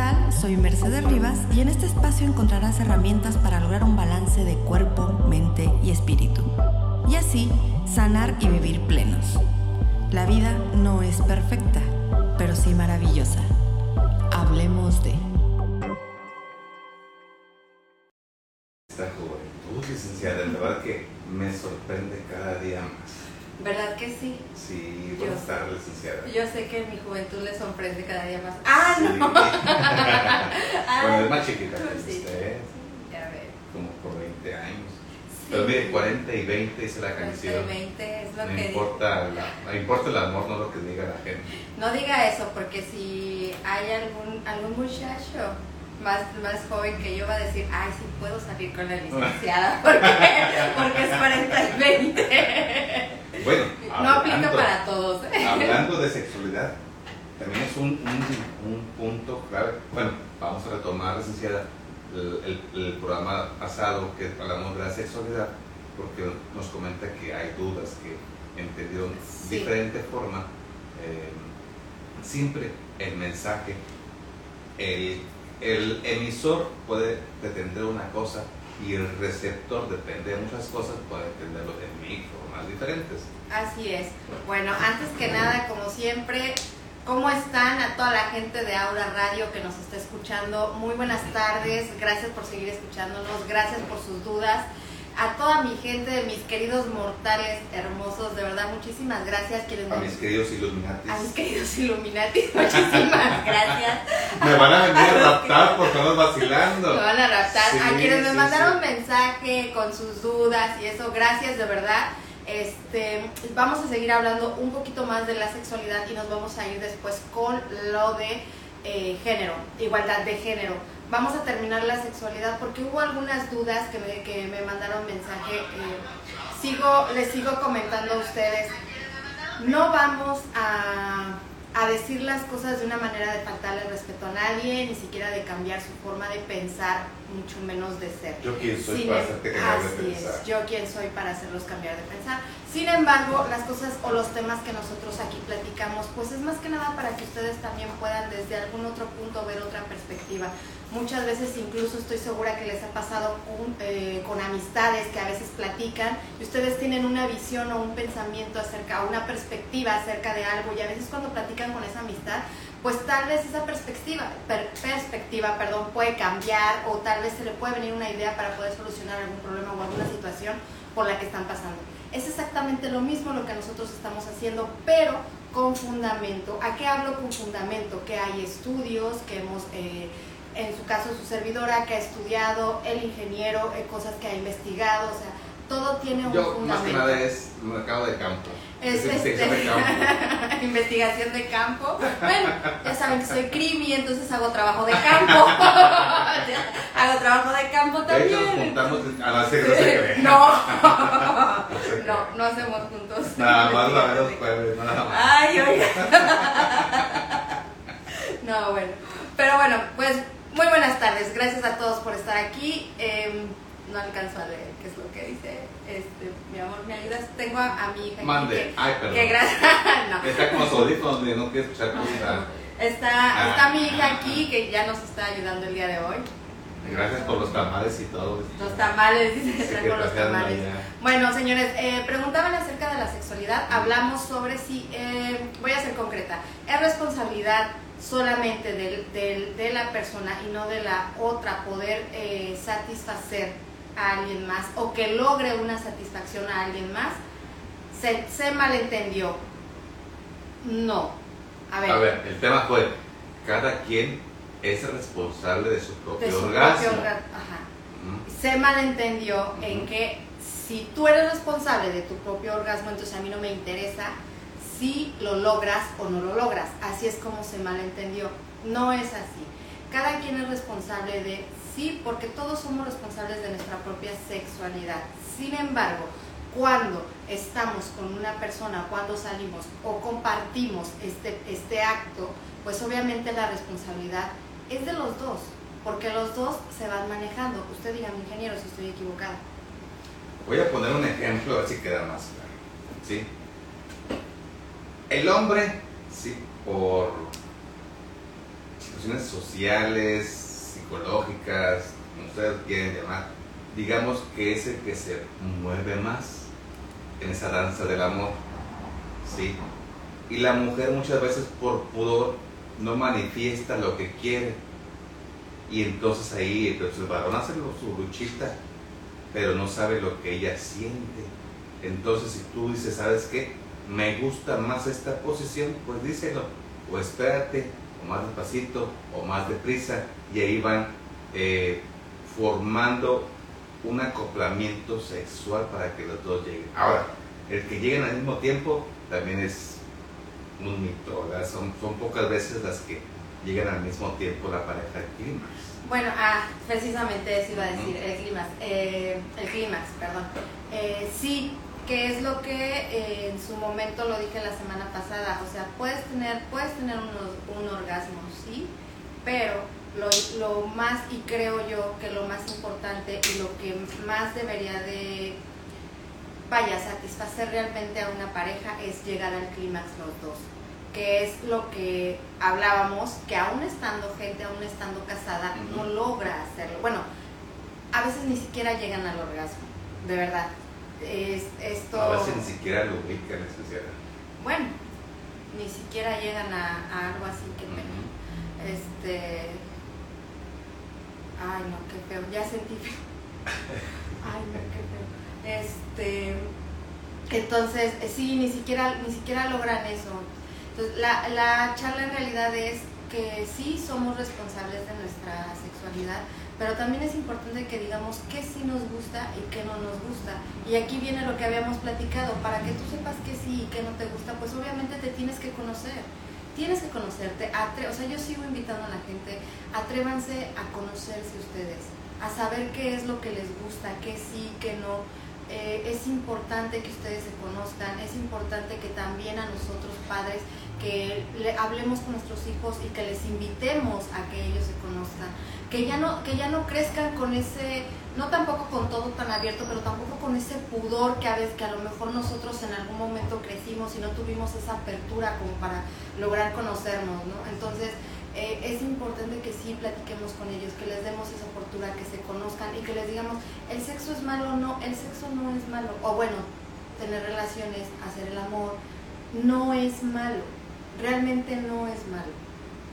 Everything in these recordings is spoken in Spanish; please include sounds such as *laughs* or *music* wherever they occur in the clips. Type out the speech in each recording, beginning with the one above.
tal? Soy Mercedes Rivas y en este espacio encontrarás herramientas para lograr un balance de cuerpo, mente y espíritu. Y así, sanar y vivir plenos. La vida no es perfecta, pero sí maravillosa. Hablemos de... Esta juventud, licenciada, en verdad que me sorprende cada día más. ¿Verdad que sí? Sí, Yo- buenas tardes, licenciada. Yo sé que mi juventud le sorprende cada día más. ¡Ah, Sí. no! *laughs* Ah, bueno, es más chiquita que sí. usted, Ya ves. como por 20 años. Sí. Pero mire, 40 y 20 dice la 40 canción. y 20 es lo No que importa, la, no importa el amor, no lo que diga la gente. No diga eso, porque si hay algún, algún muchacho más, más joven que yo va a decir, ay, sí puedo salir con la licenciada, *laughs* porque, porque es 40 y 20. Bueno, No aplica para todos. ¿eh? Hablando de sexualidad, también es un, un, un punto clave. Bueno, vamos a retomar, licenciada, el, el, el programa pasado que hablamos de la sexualidad, porque nos comenta que hay dudas que entendieron Sí. diferente forma. eh, siempre el mensaje, el, el emisor puede pretender una cosa y el receptor, depende de muchas cosas, puede entenderlo de mil diferentes. Así es. Bueno, antes que nada, como siempre, ¿cómo están a toda la gente de Aura Radio que nos está escuchando? Muy buenas tardes, gracias por seguir escuchándonos, gracias por sus dudas. A toda mi gente, mis queridos mortales hermosos, de verdad, muchísimas gracias. Quienes A me- mis queridos Illuminatis. a mis queridos Illuminati, *laughs* muchísimas gracias. Me van a venir a raptar por estamos vacilando. Me van a raptar. Sí, a quienes me sí, mandaron sí. mensaje con sus dudas y eso, gracias de verdad. Este, vamos a seguir hablando un poquito más de la sexualidad y nos vamos a ir después con lo de eh, género, igualdad de género. Vamos a terminar la sexualidad porque hubo algunas dudas que me, mandaron mensaje. eh, sigo, les sigo comentando a ustedes. No vamos a, a decir las cosas de una manera de faltarle respeto a nadie, ni siquiera de cambiar su forma de pensar, mucho menos de ser. Yo quién soy Sin para em- hacerte cambiar de así pensar. es, yo quién soy para hacerlos cambiar de pensar. Sin embargo, las cosas o los temas que nosotros aquí platicamos, pues es más que nada para que ustedes también puedan desde algún otro punto ver otra perspectiva. Muchas veces incluso estoy segura que les ha pasado con, eh, con amistades que a veces platican y ustedes tienen una visión o un pensamiento acerca, una perspectiva acerca de algo y a veces cuando platican con esa amistad, pues tal vez esa perspectiva, per- perspectiva perdón, puede cambiar o tal vez se le puede venir una idea para poder solucionar algún problema o alguna situación por la que están pasando. Es exactamente lo mismo lo que nosotros estamos haciendo, pero con fundamento. ¿A qué hablo con fundamento? Que hay estudios, que hemos, eh, en su caso su servidora, que ha estudiado, el ingeniero, eh, cosas que ha investigado, o sea, todo tiene un Yo más que fundamento. nada es mercado de campo. Es investigación este- de campo. *laughs* investigación de campo. Bueno, ya saben que soy crimi, entonces hago trabajo de campo. *laughs* hago trabajo de campo De hecho, nos también. juntamos a las seis, no. *laughs* No, No hacemos juntos. Nada más la vez los jueves, nada más. Ay, oiga. No, bueno. Pero bueno, pues muy buenas tardes. Gracias a todos por estar aquí. Em, no alcanzo a leer qué es lo que dice. Este, mi amor, ¿me ayudas? Tengo a, a mi hija aquí Mande. que- Ay, que perdón. gracias. *laughs* no. Está con los audífonos no quiere escuchar música. Está, está mi hija Ah. aquí que ya nos está ayudando el día de hoy. Gracias por los tamales y todo. Los tamales, dice, Sí, que los tamales. Bueno, señores, eh, preguntaban acerca de la sexualidad. Hablamos sobre si, eh, voy a ser concreta, es responsabilidad solamente del, del- de la persona y no de la otra poder eh, satisfacer a alguien más o que logre una satisfacción a alguien más. Se, se malentendió. No. A ver. A ver, el tema fue, cada quien es responsable de su propio de su orgasmo. propio orga- ajá. Mm. se malentendió en que si tú eres responsable de tu propio orgasmo, entonces a mí no me interesa si lo logras o no lo logras. Así es como se malentendió. No es así. Cada quien es responsable de sí, porque todos somos responsables de nuestra propia sexualidad. Sin embargo, cuando estamos con una persona, cuando salimos o compartimos este, este acto, pues obviamente la responsabilidad es de los dos, porque los dos se van manejando. Usted dígame, ingeniero, si estoy equivocada. Voy a poner un ejemplo a ver si queda más claro. ¿sí? El hombre, sí, por cuestiones sociales, psicológicas, como ustedes quieren llamar, digamos que es el que se mueve más en esa danza del amor. ¿sí? Y la mujer muchas veces por pudor no manifiesta lo que quiere. Y entonces ahí entonces el varón hace su luchita, pero no sabe lo que ella siente. Entonces si tú dices, ¿sabes qué? Me gusta más esta posición, pues díselo. O espérate, o más despacito, o más deprisa. Y ahí van eh, formando un acoplamiento sexual para que los dos lleguen. Ahora, el que lleguen al mismo tiempo también es un mito, Son, son pocas veces las que llegan al mismo tiempo la pareja clímax. Bueno, ah, precisamente eso iba a decir, el clímax, eh, el clímax, perdón. Eh, sí, que es lo que eh, en su momento lo dije la semana pasada, o sea, puedes tener, puedes tener un orgasmo, sí, pero lo, lo más, y creo yo que lo más importante y lo que más debería de vaya satisfacer realmente a una pareja es llegar al clímax los dos, que es lo que hablábamos, que aún estando gente, aún estando casada, no logra hacerlo. Bueno, a veces ni siquiera llegan al orgasmo, de verdad. Es, esto... A veces ni siquiera lo ubican, licenciada. Bueno, ni siquiera llegan a, algo así que Este... Ay, no, qué feo, ya sentí feo. *laughs* Ay, no, qué feo. Este, entonces, eh, sí, ni siquiera, ni siquiera logran eso. Entonces, la, la charla en realidad es que sí somos responsables de nuestra sexualidad, pero también es importante que digamos qué sí nos gusta y qué no nos gusta. Y aquí viene lo que habíamos platicado, para que tú sepas qué sí y qué no te gusta, pues obviamente te tienes que conocer. Tienes que conocerte, o sea, yo sigo invitando a la gente, atrévanse a conocerse ustedes, a saber qué es lo que les gusta, qué sí, qué no eh, es importante que ustedes se conozcan, es importante que también a nosotros padres que le hablemos con nuestros hijos y que les invitemos a que ellos se conozcan, que ya no que ya no crezcan con ese no tampoco con todo tan abierto, pero tampoco con ese pudor que a veces que a lo mejor nosotros en algún momento crecimos y no tuvimos esa apertura como para lograr conocernos, ¿no? Entonces, eh, es importante que sí platiquemos con ellos, que les demos esa oportunidad, que se conozcan y que les digamos, el sexo es malo o no, el sexo no es malo. O bueno, tener relaciones, hacer el amor, no es malo, realmente no es malo.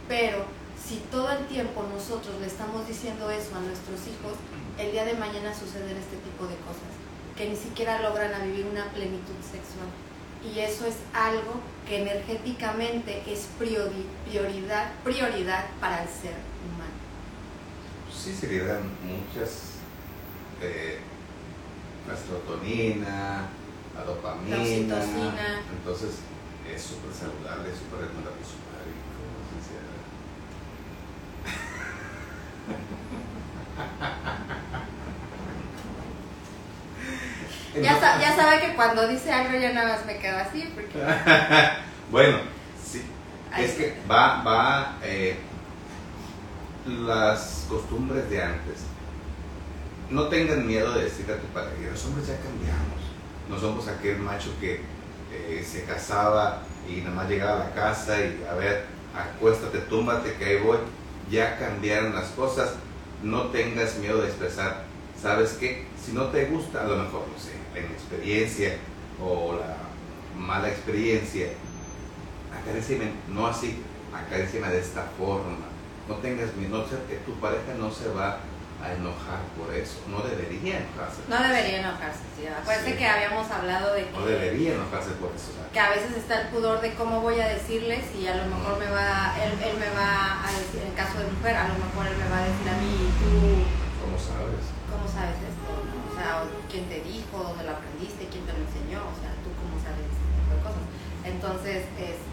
Pero si todo el tiempo nosotros le estamos diciendo eso a nuestros hijos, el día de mañana suceden este tipo de cosas, que ni siquiera logran a vivir una plenitud sexual y eso es algo que energéticamente es prioridad, prioridad para el ser humano. Sí, se liberan muchas, eh, la serotonina, la dopamina, la entonces es súper saludable, es súper recomendable, súper Ya, ya sabe que cuando dice algo ya nada más me quedo así. Porque... *laughs* bueno, sí. Es que va, va eh, las costumbres de antes. No tengan miedo de decirle a tu padre, los hombres ya cambiamos. No somos aquel macho que eh, se casaba y nada más llegaba a la casa y a ver, acuéstate, túmbate, que ahí voy. Ya cambiaron las cosas. No tengas miedo de expresar. ¿Sabes qué? Si no te gusta, a lo mejor, no sé, en experiencia o la mala experiencia, acaríciame, no así, acaríciame de esta forma. No tengas miedo, que tu pareja no se va enojar por eso. No debería enojarse. No debería enojarse, sí. Acuérdate que habíamos hablado de que... No debería enojarse por eso. Que a veces está el pudor de cómo voy a decirles y a lo mejor me va, él, él me va a decir, en caso de mujer, a lo mejor él me va a decir a mí, tú... ¿Cómo sabes? ¿Cómo sabes esto? O sea, quién te dijo, dónde lo aprendiste, quién te lo enseñó, o sea, tú cómo sabes este tipo de cosas. Entonces, este,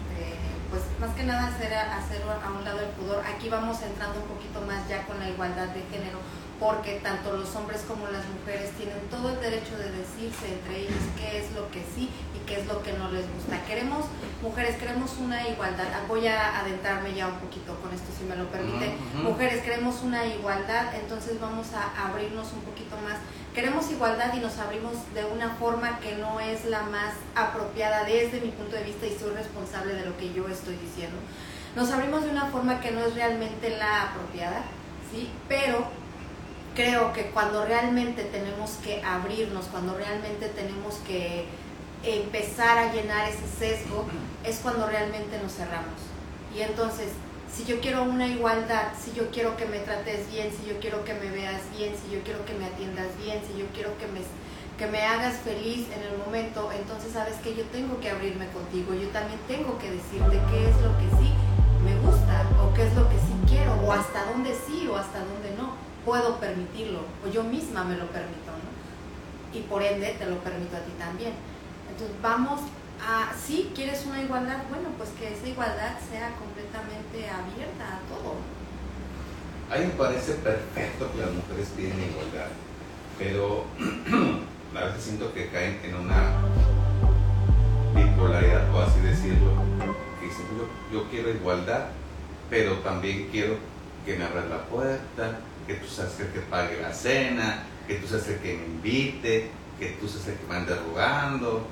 pues más que nada hacer, hacer a un lado el pudor. Aquí vamos entrando un poquito más ya con la igualdad de género, porque tanto los hombres como las mujeres tienen todo el derecho de decirse entre ellos qué es lo que sí qué es lo que no les gusta. Queremos, mujeres, queremos una igualdad. Ah, voy a adentrarme ya un poquito con esto, si me lo permite. Mujeres, queremos una igualdad, entonces vamos a abrirnos un poquito más queremos igualdad y nos abrimos de una forma que no es la más apropiada desde mi punto de vista y soy responsable de lo que yo estoy diciendo. nos abrimos de una forma que no es realmente la apropiada, ¿sí? Pero creo que cuando realmente tenemos que abrirnos, cuando realmente tenemos que empezar a llenar ese sesgo, es cuando realmente nos cerramos. Y entonces, si yo quiero una igualdad, si yo quiero que me trates bien, si yo quiero que me veas bien, si yo quiero que me atiendas bien, si yo quiero que me, que me hagas feliz en el momento, entonces sabes que yo tengo que abrirme contigo, yo también tengo que decirte qué es lo que sí me gusta o qué es lo que sí quiero o hasta dónde sí o hasta dónde no puedo permitirlo o yo misma me lo permito, ¿no? Y por ende te lo permito a ti también. Entonces vamos a, si quieres una igualdad, bueno, pues que esa igualdad sea completamente abierta a todo. A mí me parece perfecto que las mujeres piden igualdad, pero *clears throat* a veces siento que caen en una bipolaridad, o así decirlo, que dicen, yo, yo quiero igualdad, pero también quiero que me abras la puerta, que tú seas el que pague la cena, que tú seas el que me invite, que tú seas el que me ande rogando.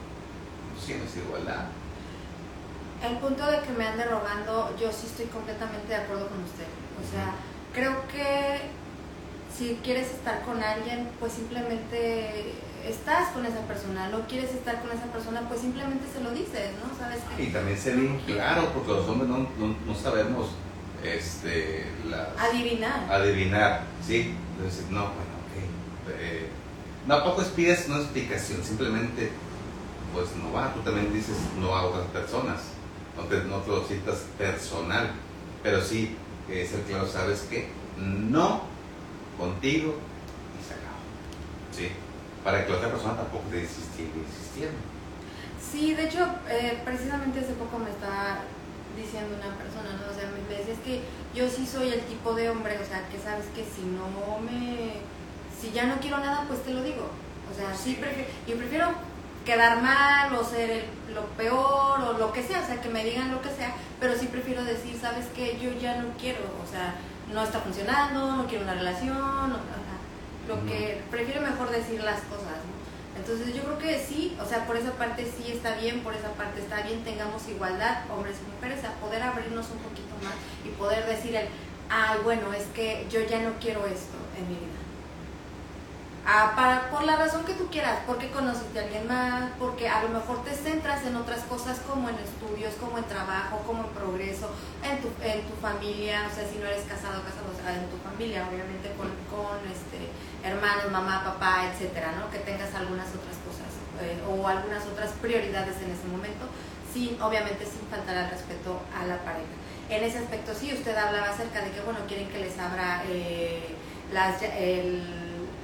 Sí, no es igualdad. El punto de que me ande rogando, yo sí estoy completamente de acuerdo con usted. O sea, creo que si quieres estar con alguien, pues simplemente estás con esa persona. No quieres estar con esa persona, pues simplemente se lo dices, ¿no? ¿Sabes qué? Y también ser bien claro, porque los hombres no, no, no sabemos este, adivinar. Adivinar, sí. Entonces, no, bueno, ok. Eh, no, poco pides una explicación, simplemente, pues no va. Tú también dices no a otras personas, no te, no te lo sientas personal, pero sí, es el claro, sabes que no contigo y se acabó. ¿Sí? Para que la otra persona tampoco te insistiera, insistiera. Sí, de hecho, eh, precisamente hace poco me estaba diciendo una persona, ¿no? O sea, me decía, es que yo sí soy el tipo de hombre, o sea, que sabes que si no me... Si ya no quiero nada, pues te lo digo. O sea, sí, prefiero, yo prefiero quedar mal o ser lo peor o lo que sea, o sea, que me digan lo que sea, pero sí prefiero decir, sabes que yo ya no quiero, o sea, no está funcionando, no quiero una relación, o, sea, lo que prefiero mejor decir las cosas, ¿no? Entonces yo creo que sí, o sea, por esa parte sí está bien, por esa parte está bien, tengamos igualdad, hombres y mujeres, a poder abrirnos un poquito más y poder decir el, ay, bueno, es que yo ya no quiero esto en mi vida. Ah, para, por la razón que tú quieras, porque conociste a alguien más, porque a lo mejor te centras en otras cosas como en estudios, como en trabajo, como en progreso, en tu, en tu familia, o sea, si no eres casado, casado, o sea, en tu familia, obviamente con, este hermanos, mamá, papá, etcétera, ¿no? Que tengas algunas otras cosas eh, o algunas otras prioridades en ese momento, sin, obviamente sin faltar al respeto a la pareja. En ese aspecto sí, usted hablaba acerca de que, bueno, quieren que les abra eh, las,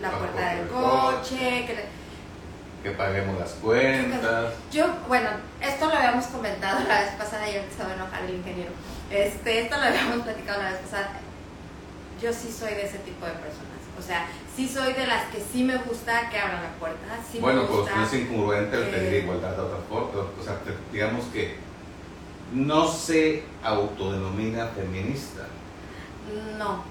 la puerta del coche, que, que paguemos las cuentas. Yo, bueno, esto lo habíamos comentado la vez pasada y ya se va a enojar el ingeniero. Este, esto lo habíamos platicado la vez pasada. Yo sí soy de ese tipo de personas. O sea, sí soy de las que sí me gusta que abran la puerta. bueno, pues no es incongruente el pedir eh, igualdad de otra forma. O sea, digamos que no se autodenomina feminista. No.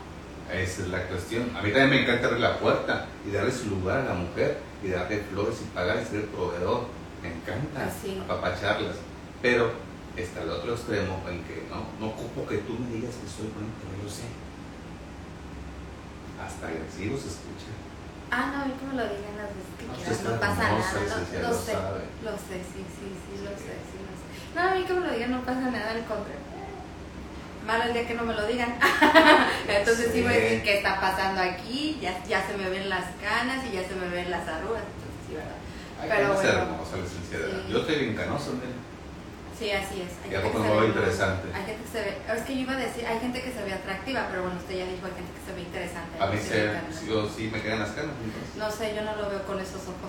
Esa es la cuestión. A mí también me encanta abrir la puerta y darle su lugar a la mujer y darle flores y pagar y ser el proveedor. Me encanta Así. apapacharlas. Pero está el otro extremo en que no, no ocupo que tú me digas que soy bueno, pero yo sé hasta agresivo se escucha. Ah, no, a mí me lo digan las veces que quieras, no pasa nada. No, lo, sé, lo sé, sí, sí, sí, lo sé, sí, lo sé. No, a mí me lo digan no pasa nada, al contrario. Malo el día que no me lo digan. *laughs* Entonces sí. voy a decir qué está pasando aquí, ya, ya se me ven las canas y ya se me ven las arrugas. Entonces sí, ¿verdad? Hay Pero bueno, hermosa licenciada. Yo estoy bien canoso, mira. Sí, así es. Hay y a poco no interesante. Hay gente que se ve, es que yo iba a decir, hay gente que se ve atractiva, pero bueno, usted ya dijo, hay gente que se ve interesante. A mí sí, yo sí me quedan las canas. No sé, yo no lo veo con esos ojos. *laughs*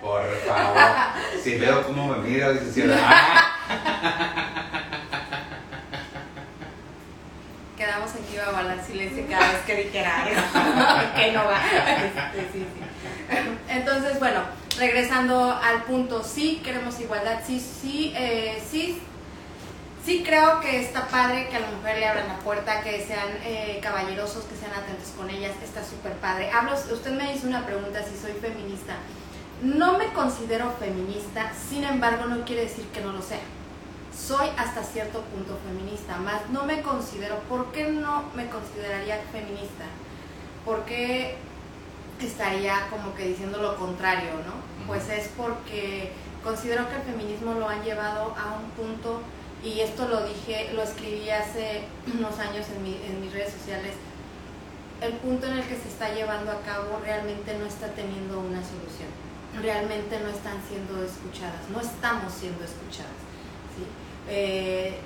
Por favor. *laughs* Si veo cómo me mira, dice Quedamos aquí, iba a guardar silencio cada vez que dijera *laughs* que no va. Este, sí, sí. Entonces, bueno regresando al punto, sí queremos igualdad, sí, sí, eh, sí, sí creo que está padre que a la mujer le abran la puerta, que sean eh, caballerosos, que sean atentos con ellas, está súper padre. Hablo, usted me hizo una pregunta si soy feminista. No me considero feminista, sin embargo no quiere decir que no lo sea. Soy hasta cierto punto feminista, más no me considero, ¿por qué no me consideraría feminista? ¿Por qué estaría como que diciendo lo contrario, no? Pues es porque considero que el feminismo lo han llevado a un punto, y esto lo dije, lo escribí hace *clears throat* unos años en, en mis redes sociales, el punto en el que se está llevando a cabo realmente no está teniendo una solución, realmente no están siendo escuchadas, no estamos siendo escuchadas. Eh,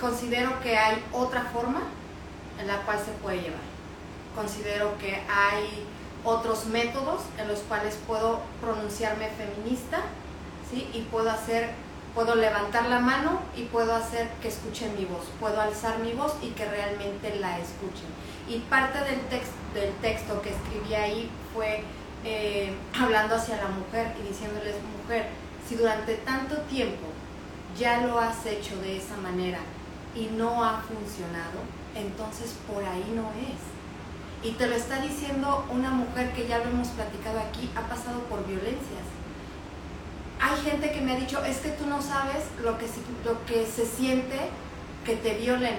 considero que hay otra forma en la cual se puede llevar. Considero que hay otros métodos en los cuales puedo pronunciarme feminista, ¿sí? Y puedo hacer, puedo levantar la mano y puedo hacer que escuchen mi voz, puedo alzar mi voz y que realmente la escuchen. Y parte del, texto que escribí ahí fue eh, *clears throat* hablando hacia la mujer y diciéndoles, mujer, si durante tanto tiempo ya lo has hecho de esa manera y no ha funcionado, entonces por ahí no es. Y te lo está diciendo una mujer que ya lo hemos platicado aquí, ha pasado por violencias. Hay gente que me ha dicho, es que tú no sabes lo que, se siente que te violen.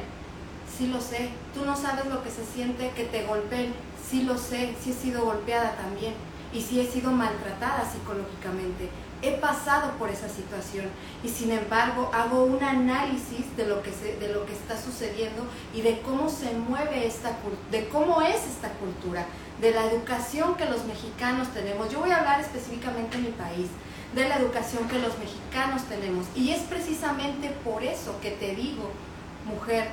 Sí lo sé. Tú no sabes lo que se siente que te golpeen. Sí lo sé. Sí he sido golpeada también. Y sí he sido maltratada psicológicamente he pasado por esa situación y sin embargo hago un análisis de lo que, de lo que está sucediendo y de cómo se mueve esta de cómo es esta cultura, de la educación que los mexicanos tenemos. Yo voy a hablar específicamente en mi país, de la educación que los mexicanos tenemos y es precisamente por eso que te digo, mujer,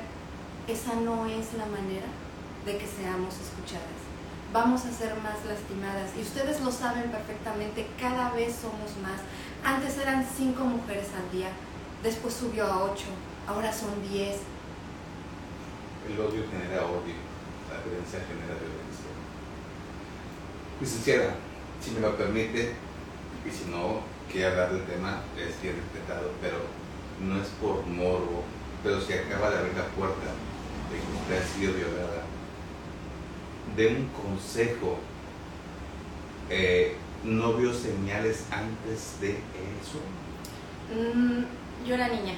esa no es la manera de que seamos escuchadas vamos a ser más lastimadas. Y ustedes lo saben perfectamente, cada vez somos más. Antes eran cinco mujeres al día, después subió a ocho, ahora son diez. El odio genera odio, la violencia genera violencia. Licenciada, si me lo permite, y si no quiere hablar del tema, es bien respetado, pero no es por morbo, pero si acaba de abrir la puerta de que usted ha sido violada de un consejo. Eh, ¿No vio señales antes de eso? Mm, yo era niña.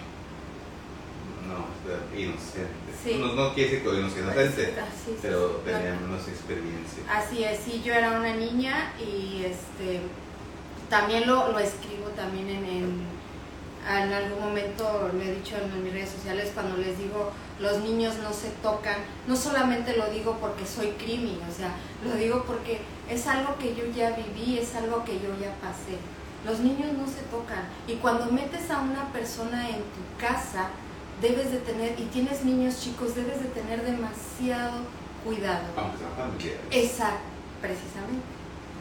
No, inocente. No, no, quiere decir que inocente, pues, pero tenía menos experiencia. Así es, sí, yo era una niña y este también lo, lo escribo también en, en en algún momento lo he dicho en mis redes sociales cuando les digo los niños no se tocan, no solamente lo digo porque soy crimi, o sea, lo digo porque es algo que yo ya viví, es algo que yo ya pasé. Los niños no se tocan y cuando metes a una persona en tu casa, debes de tener, y tienes niños chicos, debes de tener demasiado cuidado. Aunque sean familiares. Exacto, precisamente,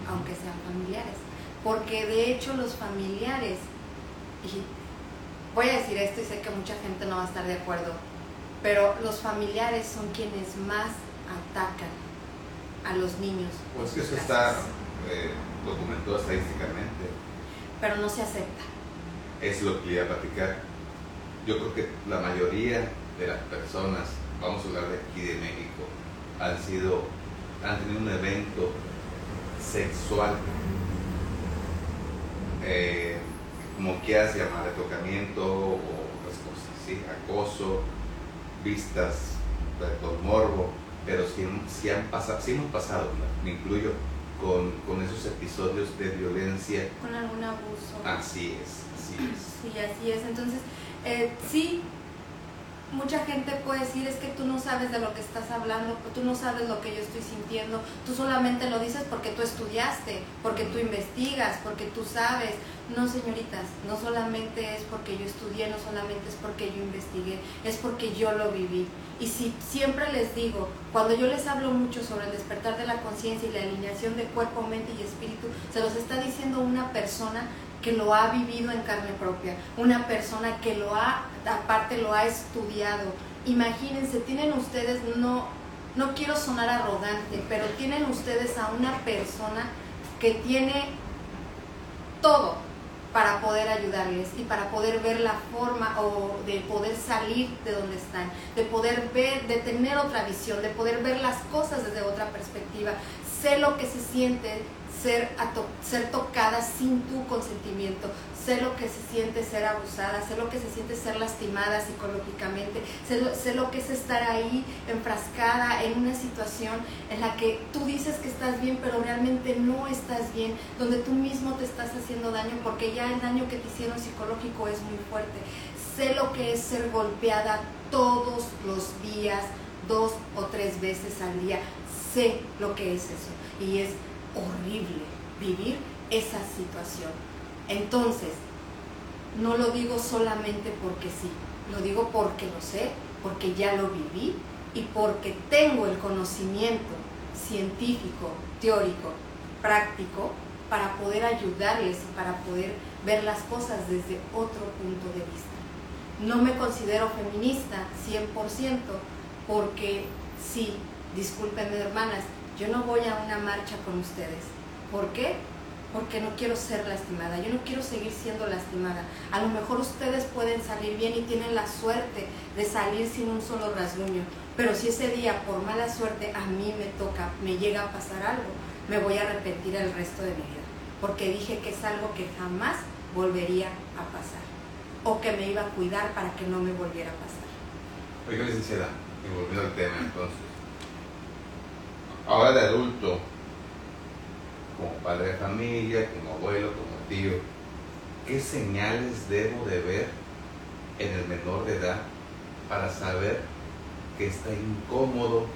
aunque sean familiares. Porque de hecho los familiares, y voy a decir esto y sé que mucha gente no va a estar de acuerdo, pero los familiares son quienes más atacan a los niños. Pues que eso está eh, documentado estadísticamente. Pero no se acepta. Es lo que iba a platicar. Yo creo que la mayoría de las personas, vamos a hablar de aquí de México, han sido, han tenido un evento sexual. Eh, como quieras llamar, tocamiento o otras cosas, ¿sí? acoso, vistas con morbo, pero sí, han pasado, sí hemos pasado, me incluyo, con, con, esos episodios de violencia. Con algún abuso. Así es, así es. Sí, así es. Entonces, eh, sí, mucha gente puede decir es que tú no sabes de lo que estás hablando, tú no sabes lo que yo estoy sintiendo, tú solamente lo dices porque tú estudiaste, porque tú investigas, porque tú sabes. No, señoritas, no solamente es porque yo estudié, no solamente es porque yo investigué, es porque yo lo viví. Y si siempre les digo, cuando yo les hablo mucho sobre el despertar de la conciencia y la alineación de cuerpo, mente y espíritu, se los está diciendo una persona que lo ha vivido en carne propia, una persona que lo ha, aparte lo ha estudiado. Imagínense, tienen ustedes, no, no quiero sonar arrogante, pero tienen ustedes a una persona que tiene todo para poder ayudarles y para poder ver la forma o de poder salir de donde están, de poder ver, de tener otra visión, de poder ver las cosas desde otra perspectiva, sé lo que se siente ser, ser tocada sin tu consentimiento, sé lo que se siente ser abusada, sé lo que se siente ser lastimada psicológicamente, sé lo, sé lo que es estar ahí enfrascada en una situación en la que tú dices que estás bien, pero realmente no estás bien, donde tú mismo te estás haciendo daño porque ya el daño que te hicieron psicológico es muy fuerte. Sé lo que es ser golpeada todos los días, dos o tres veces al día. Sé lo que es eso. Y es horrible vivir esa situación. Entonces, no lo digo solamente porque sí, lo digo porque lo sé, porque ya lo viví y porque tengo el conocimiento científico, teórico, práctico para poder ayudarles y para poder ver las cosas desde otro punto de vista. No me considero feminista 100% porque sí, discúlpenme hermanas, yo no voy a una marcha con ustedes. ¿Por qué? Porque no quiero ser lastimada, yo no quiero seguir siendo lastimada. A lo mejor ustedes pueden salir bien y tienen la suerte de salir sin un solo rasguño, pero si ese día por mala suerte a mí me toca, me llega a pasar algo, me voy a arrepentir el resto de mi vida, porque dije que es algo que jamás volvería a pasar, o que me iba a cuidar para que no me volviera a pasar. Oiga, licenciada, y volviendo al tema entonces ahora de adulto, como padre de familia, como abuelo, como tío, ¿qué señales debo de ver en el menor de edad para saber que está incómodo,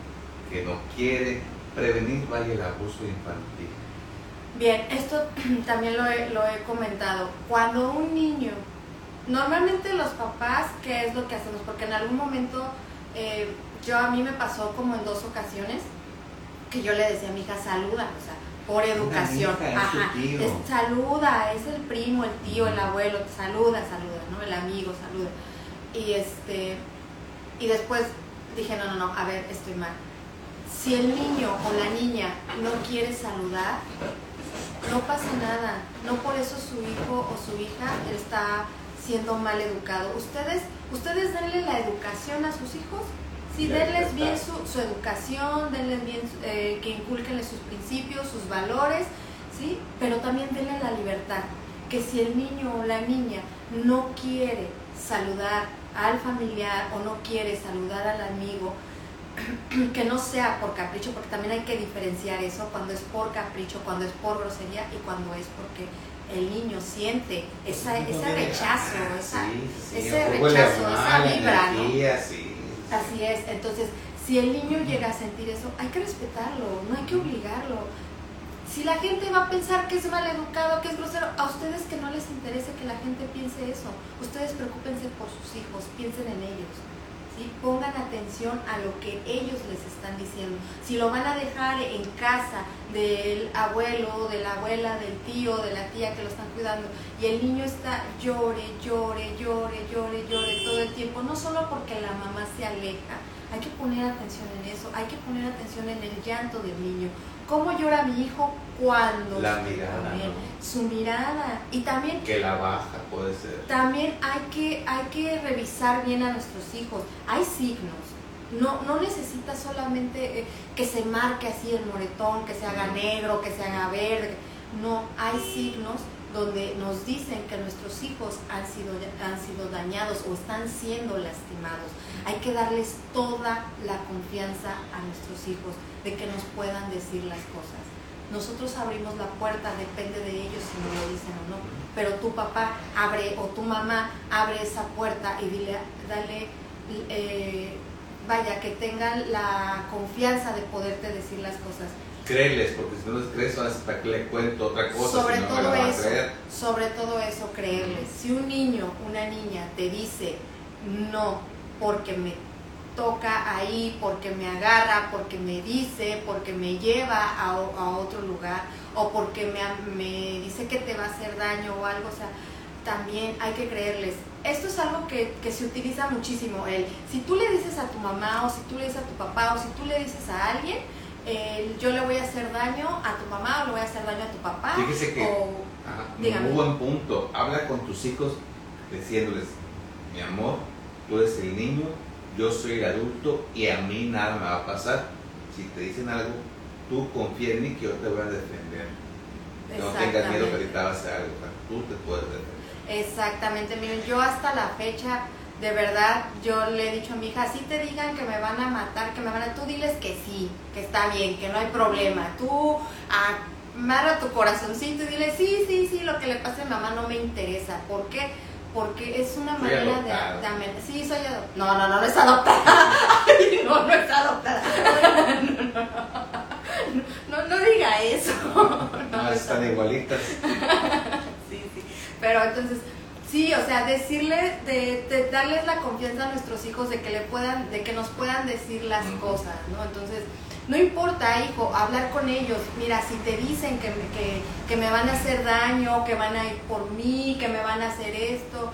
que no quiere prevenir vaya el abuso infantil? Bien, esto *clears throat* también lo he, lo he comentado. Cuando un niño, normalmente los papás, ¿qué es lo que hacemos? Porque en algún momento, eh, yo a mí me pasó como en dos ocasiones, que yo le decía a mi hija, saluda, o sea, por educación. Ajá, saluda, es el primo, el tío, el abuelo, saluda, saluda, ¿no? El amigo, saluda. Y este, y después dije, no, no, no, a ver, estoy mal. Si el niño o la niña no quiere saludar, no pasa nada. No por eso su hijo o su hija está siendo mal educado. Ustedes, ustedes denle la educación a sus hijos Sí, denles bien su, educación, denles bien, eh, que inculquenles sus principios, sus valores, ¿sí? Pero también denle la libertad, que si el niño o la niña no quiere saludar al familiar o no quiere saludar al amigo, *clears throat* que no sea por capricho, porque también hay que diferenciar eso, cuando es por capricho, cuando es por grosería y cuando es porque el niño siente esa, ese rechazo, esa, ese rechazo, esa vibra, ¿no? Así es, entonces si el niño llega a sentir eso, hay que respetarlo, no hay que obligarlo. Si la gente va a pensar que es mal educado, que es grosero, a ustedes que no les interese que la gente piense eso, ustedes preocúpense por sus hijos, piensen en ellos. Pongan atención a lo que ellos les están diciendo. Si lo van a dejar en casa del abuelo, de la abuela, del tío, de la tía que lo están cuidando, y el niño está llore, llore, llore, llore, llore todo el tiempo, no solo porque la mamá se aleja, hay que poner atención en eso, hay que poner atención en el llanto del niño. ¿Cómo llora mi hijo cuando la mirada, su mirada y también que la baja puede ser. También hay que hay que revisar bien a nuestros hijos. Hay signos. No, no necesita solamente eh, que se marque así el moretón, que se haga negro, que se haga verde. No, hay signos donde nos dicen que nuestros hijos han sido, han sido dañados o están siendo lastimados. Hay que darles toda la confianza a nuestros hijos de que nos puedan decir las cosas. Nosotros abrimos la puerta, depende de ellos si no lo dicen o no, pero tu papá abre o tu mamá abre esa puerta y dile, dale, eh, vaya, que tengan la confianza de poderte decir las cosas créeles, porque si no les crees, ¿para qué le cuento otra cosa? Sobre no todo eso, sobre todo eso, creerles. Si un niño, una niña te dice no porque me toca ahí, porque me agarra, porque me dice, porque me lleva a, otro lugar, o porque me, me dice que te va a hacer daño o algo, o sea, también hay que creerles. Esto es algo que, que, se utiliza muchísimo. El, si tú le dices a tu mamá o si tú le dices a tu papá o si tú le dices a alguien, yo le voy a hacer daño a tu mamá o le voy a hacer daño a tu papá. Fíjese que, o, un buen punto, habla con tus hijos diciéndoles, mi amor, tú eres el niño, yo soy el adulto y a mí nada me va a pasar. Si te dicen algo, tú confía en mí que yo te voy a defender. No tengas miedo que te algo, tú te puedes defender. Exactamente, miren, yo hasta la fecha, de verdad, yo le he dicho a mi hija, si te digan que me van a matar, que me van a... Tú diles que sí, que está bien, que no hay problema. Tú amarra tu corazoncito y dile, sí, sí, sí, lo que le pase a mamá no me interesa. ¿Por qué? Porque es una manera de, de Sí, soy adoptada. No, no, no, no es adoptada. *laughs* no, no es adoptada. No, no, diga eso. *laughs* No, están igualitas. *laughs* Pero entonces, sí, o sea, decirle, de, darles la confianza a nuestros hijos de que le puedan, de que nos puedan decir las cosas, ¿no? Entonces, no importa, hijo, hablar con ellos. Mira, si te dicen que, que, que, me van a hacer daño, que van a ir por mí, que me van a hacer esto,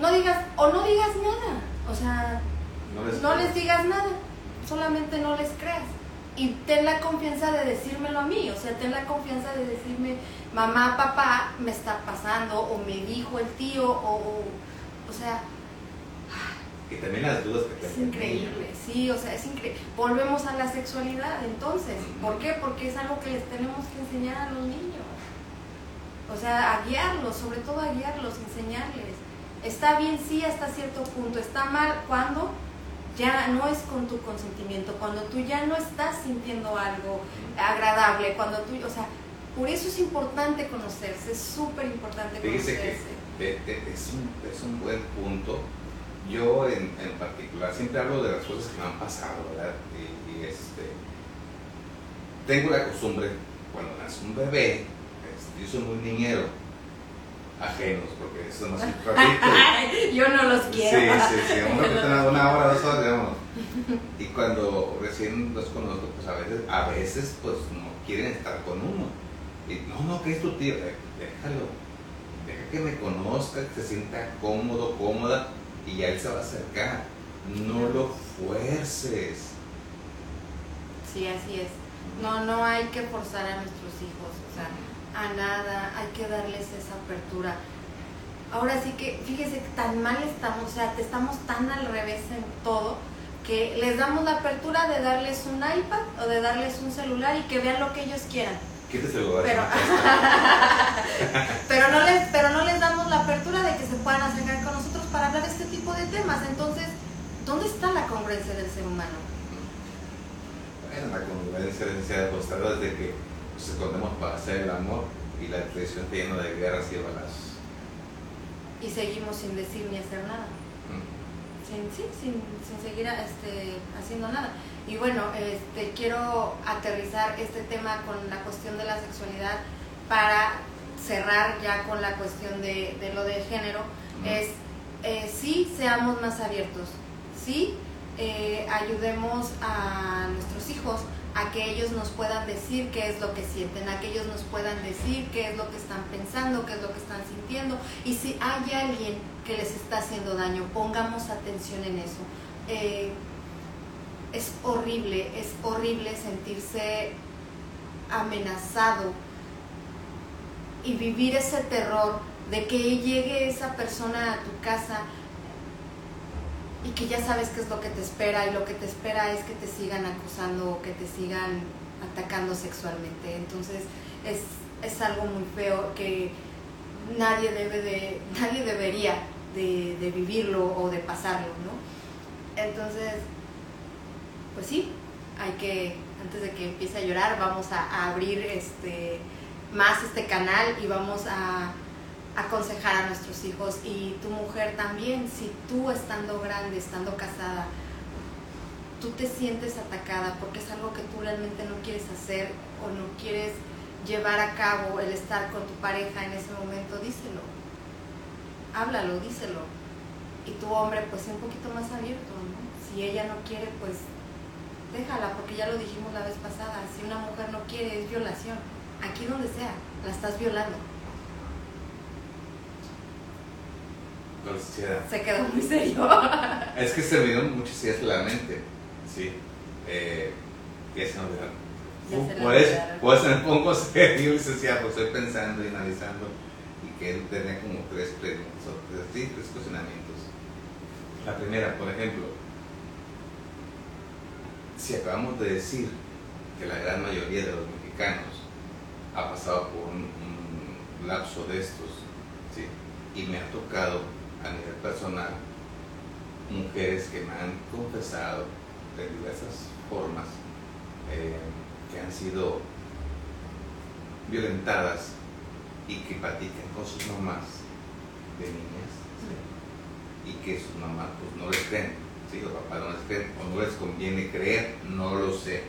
no digas, o no digas nada. O sea, no les, no les digas nada, solamente no les creas. Y ten la confianza de decírmelo a mí, o sea, ten la confianza de decirme, mamá, papá, me está pasando, o me dijo el tío, o, o, sea... Y también las dudas que Es increíble, sí, o sea, es increíble. Volvemos a la sexualidad entonces. ¿Por qué? Porque es algo que les tenemos que enseñar a los niños. O sea, a guiarlos, sobre todo a guiarlos, enseñarles. Está bien, sí, hasta cierto punto. Está mal cuando ya no es con tu consentimiento, cuando tú ya no estás sintiendo algo agradable, cuando tú, o sea, por eso es importante conocerse, es súper importante conocerse. Que es, un, es un buen punto. Yo en, en, particular siempre hablo de las cosas que me han pasado, ¿verdad? Y, este, tengo la costumbre, cuando nace un bebé, este, yo soy muy niñero, ajenos, porque eso no es un ratito. yo no los quiero. Sí, sí, sí, uno que una hora, dos horas, digamos. *laughs* Y cuando recién los conozco, pues a veces, a veces, pues no quieren estar con uno no, no, que es tu tío, déjalo, deja que me conozca, que se sienta cómodo, cómoda y ya él se va a acercar. No lo fuerces. Sí, así es. No, no hay que forzar a nuestros hijos, o sea, a nada, hay que darles esa apertura. Ahora sí que, fíjese que tan mal estamos, o sea, te estamos tan al revés en todo, que les damos la apertura de darles un iPad o de darles un celular y que vean lo que ellos quieran pero, *laughs* pero, no les, pero no les damos la apertura de que se puedan acercar para hablar de este tipo de temas. Entonces, ¿dónde está la congruencia del ser humano? Bueno, la congruencia se ha demostrado desde que nos escondemos para hacer el amor y la televisión está llena de guerras y balazos. Y seguimos sin decir ni hacer nada. Sin, sí, sin, sin seguir este, haciendo nada. Y bueno, este, quiero aterrizar este tema con la cuestión de la sexualidad para cerrar ya con la cuestión de, lo de género. Es, eh, sí, seamos más abiertos, sí, eh, ayudemos a nuestros hijos a que ellos nos puedan decir qué es lo que sienten, a que ellos nos puedan decir qué es lo que están pensando, qué es lo que están sintiendo. Y si hay alguien que les está haciendo daño, pongamos atención en eso. Eh, es horrible, es horrible sentirse amenazado y vivir ese terror de que llegue esa persona a tu casa y que ya sabes qué es lo que te espera y lo que te espera es que te sigan acusando o que te sigan atacando sexualmente. Entonces es, es algo muy feo que nadie debe de, *laughs* nadie debería de, vivirlo o de pasarlo, ¿no? Entonces pues sí, hay que, antes de que empiece a llorar, vamos a, abrir este, más este canal y vamos a, aconsejar a nuestros hijos y tu mujer también, si tú estando grande, estando casada, tú te sientes atacada porque es algo que tú realmente no quieres hacer o no quieres llevar a cabo el estar con tu pareja en ese momento, díselo. Háblalo, díselo. Y tu hombre pues un poquito más abierto, ¿no? Si ella no quiere, pues déjala, porque ya lo dijimos la vez pasada, si una mujer no quiere es violación, aquí donde sea, la estás violando. Se quedó muy serio. *laughs* es que se me dio muchas ideas la mente, sí. Eh, ya se me olvidaron. Pues, pues me pongo *laughs* serio, licenciado, estoy pensando y analizando y que él tenía como tres preguntas, tres, tres cuestionamientos. La primera, por ejemplo, si acabamos de decir que la gran mayoría de los mexicanos ha pasado por un, lapso de estos, ¿sí? y me ha tocado a nivel personal mujeres que me han confesado de diversas formas eh, que han sido violentadas y que platican con sus mamás de niñas y que sus mamás pues, no les creen, ¿sí? los papás no les creen o no les conviene creer, no lo sé.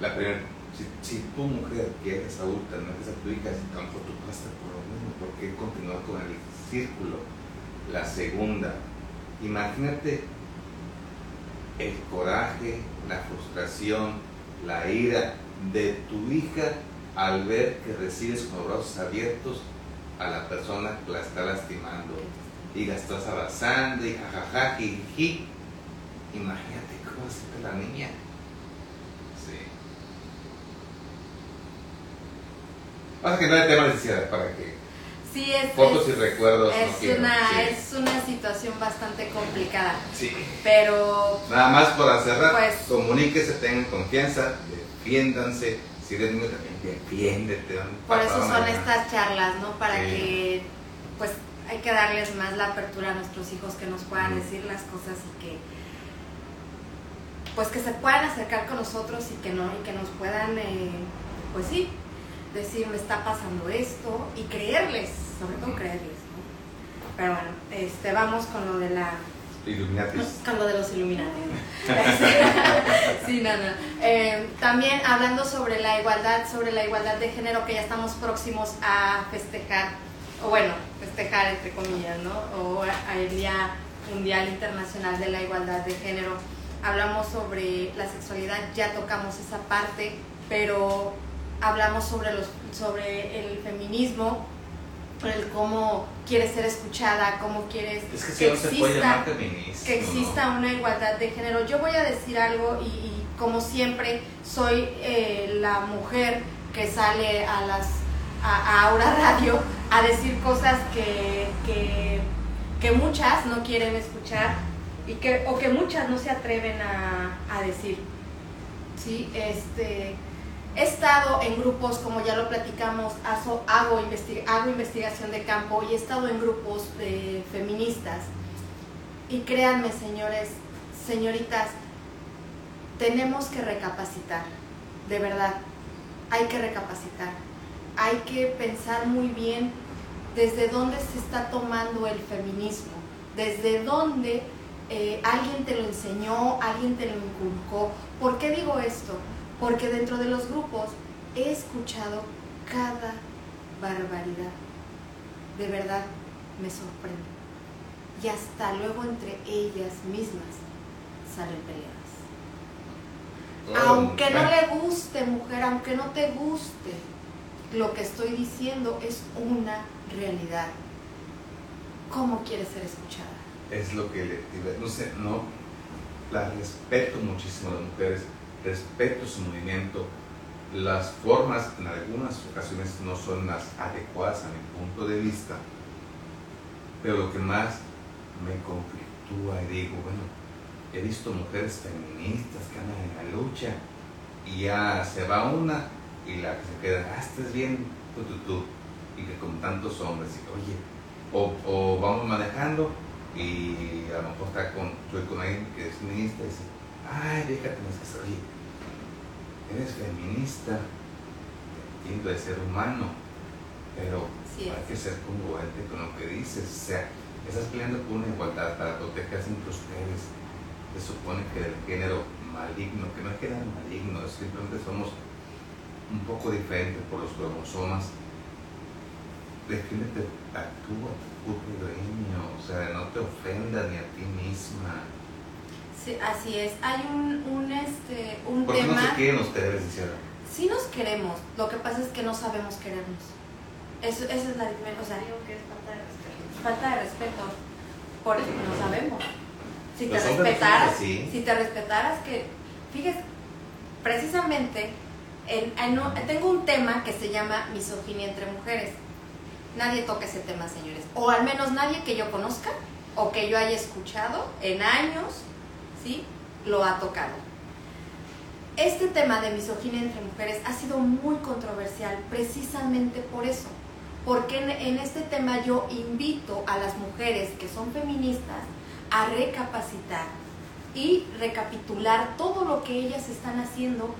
La primera, si, si, tu mujer que eres adulta no es a tu hija, a lo mejor tú pasas por lo mismo, ¿por qué continuar con el círculo? La segunda, imagínate el coraje, la frustración, la ira de tu hija al ver que recibes con los brazos abiertos a la persona que la está lastimando y la estás abrazando y jajaja, jiji. Imagínate cómo se la niña. Sí. Pasa que no hay tema para que Sí, es, fotos y recuerdos. Es, una, es una situación bastante complicada. Sí. Pero. Nada más para cerrar, pues, comuníquese, tengan confianza, defiéndanse. Si eres también, defiéndete. Por eso son estas charlas, ¿no? Para que, pues, hay que darles más la apertura a nuestros hijos que nos puedan decir las cosas y que pues que se puedan acercar con nosotros y que no y que nos puedan eh, pues sí decir me está pasando esto y creerles, sobre todo creerles, ¿no? Pero bueno, este, vamos con lo de la... *laughs* Con lo de los Illuminati. *laughs* *laughs* sí, nada. Eh, también hablando sobre la igualdad, sobre la igualdad de género que ya estamos próximos a festejar, o bueno, festejar entre comillas, ¿no? O el Día Mundial Internacional de la Igualdad de Género. Hablamos sobre la sexualidad, ya tocamos esa parte, pero hablamos sobre, los, sobre el feminismo, el cómo quieres ser escuchada, cómo quieres que, exista, que exista una igualdad de género. Yo voy a decir algo y, como siempre soy eh, la mujer que sale a las a, Aura Radio a decir cosas que, que, que, muchas no quieren escuchar y que, o que muchas no se atreven a, a decir. Sí, este He estado en grupos, como ya lo platicamos, hago, hago, investigación de campo y he estado en grupos de feministas. Y créanme, señores, señoritas, tenemos que recapacitar, de verdad, hay que recapacitar. Hay que pensar muy bien desde dónde se está tomando el feminismo, desde dónde eh, alguien te lo enseñó, alguien te lo inculcó. ¿Por qué digo esto? Porque dentro de los grupos he escuchado cada barbaridad. De verdad, me sorprende. Y hasta luego entre ellas mismas salen peleadas. aunque no le guste, mujer, aunque no te guste, lo que estoy diciendo es una realidad. ¿Cómo quieres ser escuchada? Es lo que le no sé, no, la respeto muchísimo a las mujeres respeto su movimiento. Las formas en algunas ocasiones no son las adecuadas a mi punto de vista, pero lo que más me conflictúa y digo, bueno, he visto mujeres feministas que andan en la lucha y ya se va una y la que se queda, ah, estás bien, tú, tú, y que con tantos hombres, y, oye, o, o, vamos manejando y a lo mejor está con, estoy con alguien que es feminista y dice, ay, déjate, que oye, eres feminista, entiendo de ser humano, pero hay que ser congruente con lo que dices. O sea, estás peleando por una igualdad para protegerse entre ustedes. Se supone que el género maligno, que no es género maligno, simplemente somos un poco diferentes por los cromosomas. Defiéndete a tú, a tu dueño, o sea, no te ofendas ni a ti misma Sí, así es. Hay un, un, este, un ¿Por tema... no se quieren ustedes, Sí nos queremos, lo que pasa es que no sabemos querernos. Eso, esa es la diferencia. O sea, digo que es falta de respeto. Falta de respeto, porque no sabemos. Si te respetaras, si te respetaras que, fíjese, precisamente, en, tengo un tema que se llama misoginia entre mujeres. Nadie toca ese tema, señores. O al menos nadie que yo conozca o que yo haya escuchado en años ¿sí? Lo ha tocado. este tema de misoginia entre mujeres ha sido muy controversial precisamente por eso. Porque en, este tema yo invito a las mujeres que son feministas a recapacitar y recapitular todo lo que ellas están haciendo,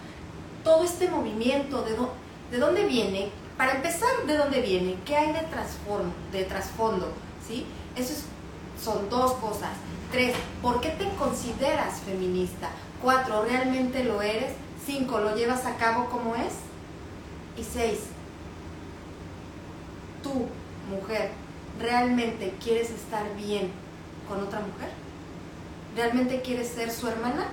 todo este movimiento, de, dó- de dónde viene, para empezar, de dónde viene, qué hay de de trasfondo ¿sí? Eso es- son dos cosas. Tres, ¿por qué te consideras feminista? Cuatro, ¿realmente lo eres? Cinco, ¿lo llevas a cabo como es? Y seis, tú, mujer, ¿realmente quieres estar bien con otra mujer? ¿Realmente quieres ser su hermana?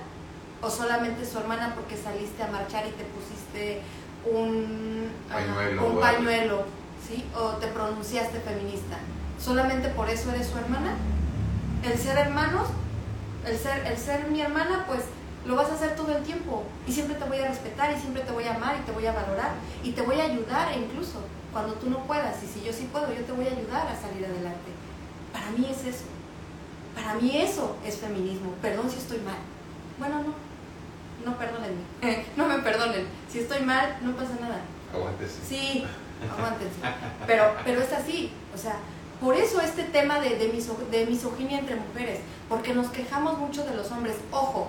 ¿O solamente su hermana porque saliste a marchar y te pusiste un Pañuelo un pañuelo, ¿sí? O te pronunciaste feminista. ¿Solamente por eso eres su hermana? El ser hermanos, el ser, el ser mi hermana, pues lo vas a hacer todo el tiempo. Y siempre te voy a respetar, y siempre te voy a amar, y te voy a valorar, y te voy a ayudar incluso cuando tú no puedas. Y si yo sí puedo, yo te voy a ayudar a salir adelante. Para mí es eso. Para mí eso es feminismo. Perdón si estoy mal. Bueno, no. No perdónenme. *laughs* No me perdonen. Si estoy mal, no pasa nada. Aguántese. Sí, *laughs* aguántense. Pero, pero es así. O sea, por eso este tema de, de, miso- de misoginia entre mujeres. Porque nos quejamos mucho de los hombres. Ojo,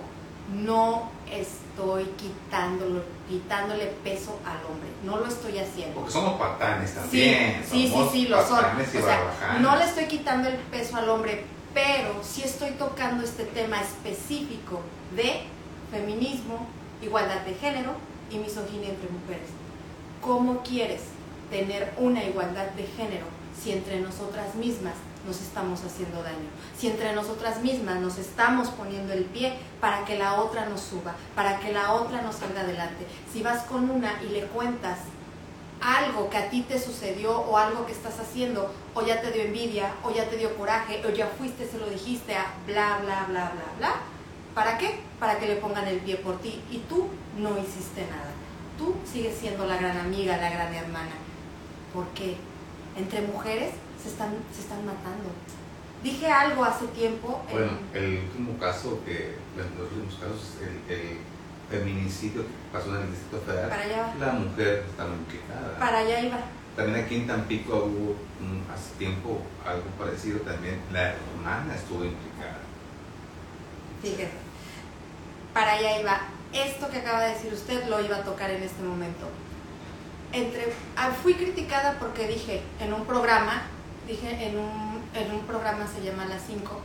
no estoy quitándolo, quitándole peso al hombre. No lo estoy haciendo. Porque somos patanes también. Sí, sí, sí, sí, lo son. O sea, no le estoy quitando el peso al hombre, pero sí estoy tocando este tema específico de feminismo, igualdad de género y misoginia entre mujeres. ¿Cómo quieres tener una igualdad de género si entre nosotras mismas nos estamos haciendo daño? Si entre nosotras mismas nos estamos poniendo el pie para que la otra nos suba, para que la otra nos salga adelante. Si vas con una y le cuentas algo que a ti te sucedió o algo que estás haciendo o ya te dio envidia o ya te dio coraje o ya fuiste, se lo dijiste a bla, bla, bla, bla, bla. ¿Para qué? Para que le pongan el pie por ti y tú no hiciste nada. Tú sigues siendo la gran amiga, la gran hermana. ¿Por qué? Entre mujeres se están, se están matando. Dije algo hace tiempo. en- Bueno, el último caso que, los últimos casos, el, el feminicidio que pasó en el Distrito Federal, para allá va. la mujer muy implicada. Para allá iba. También aquí en Tampico hubo hace tiempo algo parecido, también la hermana estuvo implicada. Fíjese, para allá iba. Esto que acaba de decir usted lo iba a tocar en este momento. Entre, ah, fui criticada porque dije en un programa, dije en un, en un programa se llama Las 5,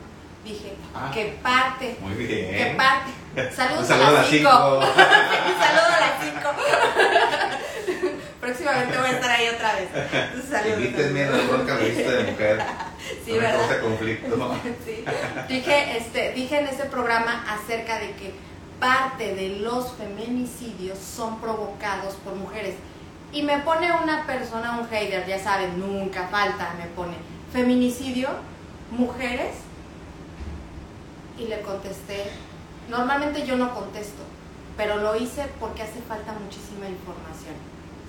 dije Ah. que parte, Muy que bien. parte. *laughs* Saludos saludo a las las 5. cinco. *laughs* Un saludo a las *laughs* 5. Próximamente voy a estar ahí otra vez. Entonces, saludos. Invítenme a la revista de mujer. Sí, no ¿verdad? conflicto. Sí. Dije, este, dije en ese programa acerca de que parte de los feminicidios son provocados por mujeres. Y me pone una persona, un hater, ya saben, nunca falta, me pone feminicidio, mujeres. Y le contesté, normalmente yo no contesto, pero lo hice porque hace falta muchísima información.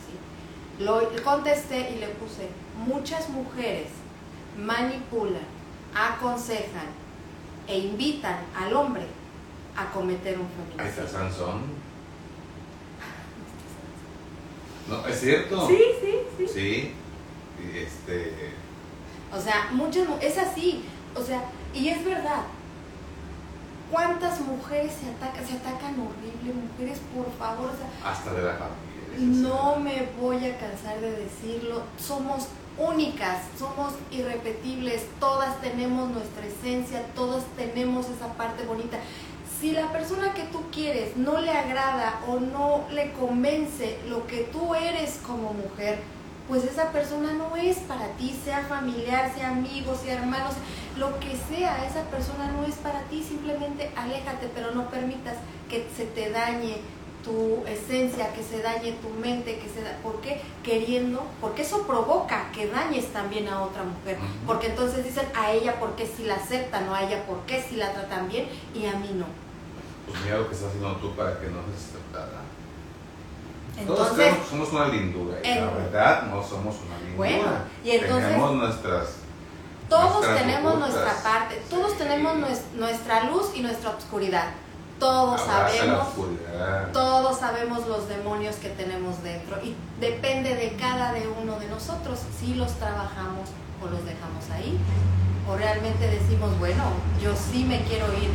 ¿sí? Lo contesté y le puse, muchas mujeres manipulan, aconsejan e invitan al hombre a cometer un Ahí está feminicidio. Sansón. No, ¿es cierto? Sí, sí, sí. Sí. Y Este, O sea, muchas mu- es así, o sea, y es verdad. ¿Cuántas mujeres se atacan, se atacan horrible, mujeres, por favor, o sea, hasta de la familia. No me voy a cansar de decirlo, somos únicas, somos irrepetibles, todas tenemos nuestra esencia, todas tenemos esa parte bonita. Si la persona que tú quieres no le agrada o no le convence lo que tú eres como mujer, pues esa persona no es para ti, sea familiar, sea amigo, sea hermano, lo que sea, esa persona no es para ti, simplemente aléjate, pero no permitas que se te dañe tu esencia, que se dañe tu mente, que se da, ¿por qué? Queriendo, porque eso provoca que dañes también a otra mujer, porque entonces dicen a ella porque si la aceptan o a ella porque si la tratan bien y a mí no. Pues mira lo que estás haciendo tú para que no seas aceptada. Todos Entonces, creemos que somos una lindura y la en- verdad no somos una lindura. Bueno, y entonces- Tenemos nuestras... todos nuestras tenemos ocultas. nuestra parte, todos Sí. tenemos nues- nuestra luz y nuestra oscuridad. Todos Abraza la sabemos todos sabemos los demonios que tenemos dentro y depende de cada de uno de nosotros si los trabajamos o los dejamos ahí o realmente decimos, bueno, yo sí me quiero ir,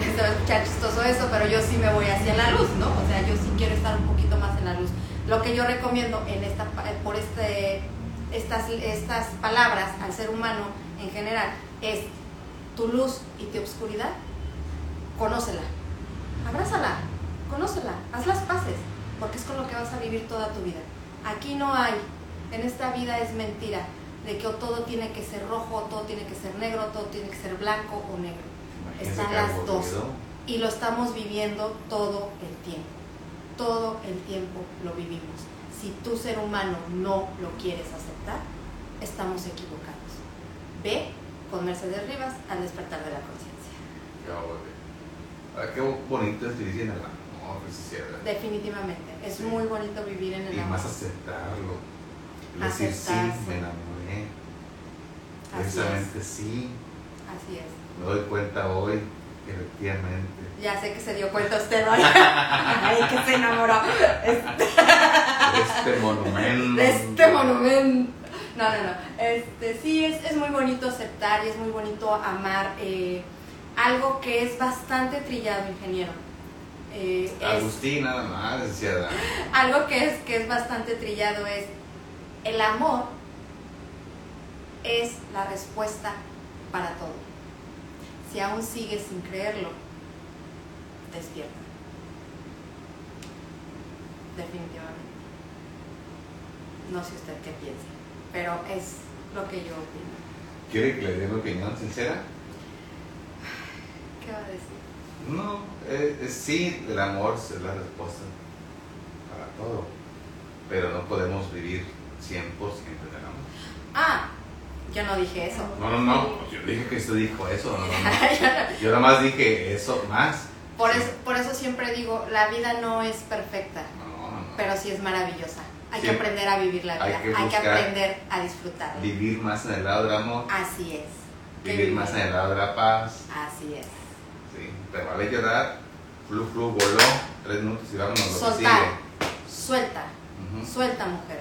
se chistoso eso, pero yo sí me voy hacia la luz, ¿no? O sea, yo sí quiero estar un poquito más en la luz. Lo que yo recomiendo en esta, pa- por este, estas, estas palabras al ser humano en general es tu luz y tu oscuridad, conócela, abrázala, conócela, haz las paces, porque es con lo que vas a vivir toda tu vida. Aquí no hay, en esta vida es mentira, de que todo tiene que ser rojo, todo tiene que ser negro, todo tiene que ser blanco o negro. Están las dos. Y lo estamos viviendo todo el tiempo. Todo el tiempo lo vivimos. Si tu ser humano no lo quieres aceptar, estamos equivocados. Ve con Mercedes Rivas al despertar de la conciencia. Ah, qué bonito es vivir en el amor, pues, sí. Definitivamente. Es muy bonito vivir en el Y amor. más aceptarlo. Y decir, sí, me enamoré. Precisamente sí. Así es. Me doy cuenta hoy, efectivamente. Ya sé que se dio cuenta usted, ¿no? *laughs* Ay, que se enamoró. Este- Este monumento. de este monumento. No, no, no. Este, sí, es, es muy bonito aceptar y es muy bonito amar eh, algo que es bastante trillado, ingeniero. Eh, es, Agustín nada más, decía algo que es, que es bastante trillado es el amor es la respuesta para todo. Si aún sigues sin creerlo, despierta. Definitivamente. No sé usted qué piensa, pero es lo que yo opino. ¿Quiere que le dé mi opinión sincera? ¿Qué va a decir? No, eh, eh, sí, el amor es la respuesta para todo. Pero no podemos vivir 100% del amor. Ah, yo no dije eso. No, no, no. Yo dije que usted dijo eso. No, no, no. *laughs* Yo nada más dije eso más. Por eso, por eso siempre digo, la vida no es perfecta. No, no, no. pero sí es maravillosa. Hay Sí. que aprender a vivir la Hay vida, que hay que, aprender a disfrutar. Vivir más en el lado del amor, Así es. vivir más en el lado de la paz. Así es. Sí, te vale llorar. Flu, flu, voló. Tres minutos y vámonos lo que Soltar. sigue. Suelta, suelta mujer.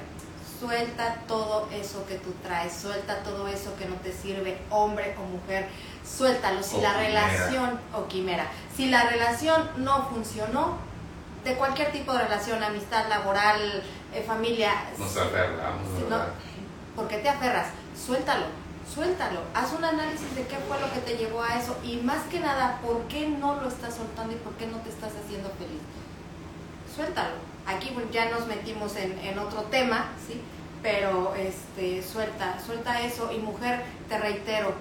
Suelta todo eso que tú traes, suelta todo eso que no te sirve, hombre o mujer. Suéltalo. Si O la quimera. relación, o quimera, si la relación no funcionó, de cualquier tipo de relación, amistad, laboral, eh, familia, Nos aferramos, Si no-. ¿Por qué te aferras? Suéltalo, suéltalo. Haz un análisis de qué fue lo que te llevó a eso y más que nada, ¿por qué no lo estás soltando y por qué no te estás haciendo feliz? Suéltalo. Aquí pues, ya nos metimos en, en otro tema, ¿sí? Pero este, suelta, suelta eso. Y mujer, te reitero,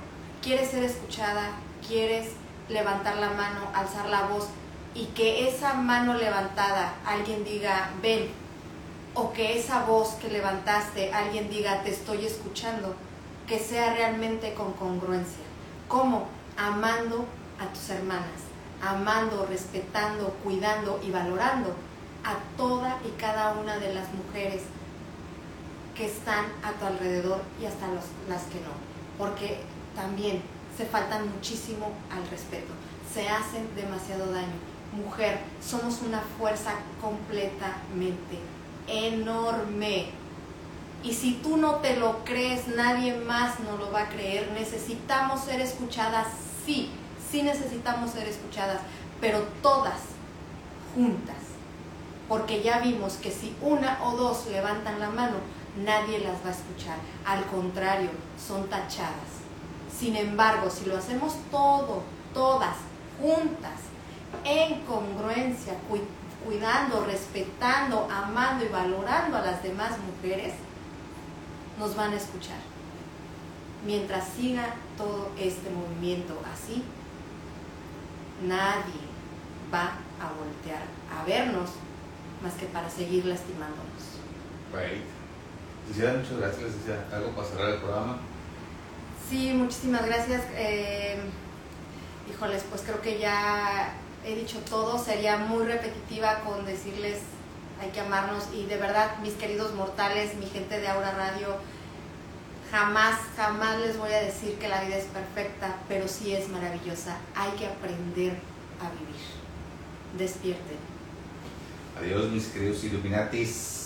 quieres ser escuchada, quieres levantar la mano, alzar la voz y que esa mano levantada alguien diga, ven, o que esa voz que levantaste alguien diga te estoy escuchando, que sea realmente con congruencia. ¿Cómo? Amando a tus hermanas, amando, respetando, cuidando y valorando a toda y cada una de las mujeres que están a tu alrededor y hasta los, las que no. Porque también se faltan muchísimo al respeto, se hacen demasiado daño. Mujer, somos una fuerza completamente enorme. Y si tú no te lo crees, nadie más nos lo va a creer. Necesitamos ser escuchadas, sí, sí necesitamos ser escuchadas, pero todas juntas. Porque ya vimos que si una o dos levantan la mano, nadie las va a escuchar. Al contrario, son tachadas. Sin embargo, si lo hacemos todo, todas, juntas, en congruencia, cu- cuidando, respetando, amando y valorando a las demás mujeres, nos van a escuchar. Mientras siga todo este movimiento así, nadie va a voltear a vernos más que para seguir lastimándonos. Right. Licenciada, muchas gracias. Licenciada. ¿Algo para cerrar el programa? Sí, muchísimas gracias. Eh, híjoles, pues creo que ya he dicho todo. Sería muy repetitiva con decirles hay que amarnos y de verdad, mis queridos mortales, mi gente de Aura Radio, jamás, jamás les voy a decir que la vida es perfecta, pero sí es maravillosa. Hay que aprender a vivir. despierten. Adiós mis queridos Illuminatis.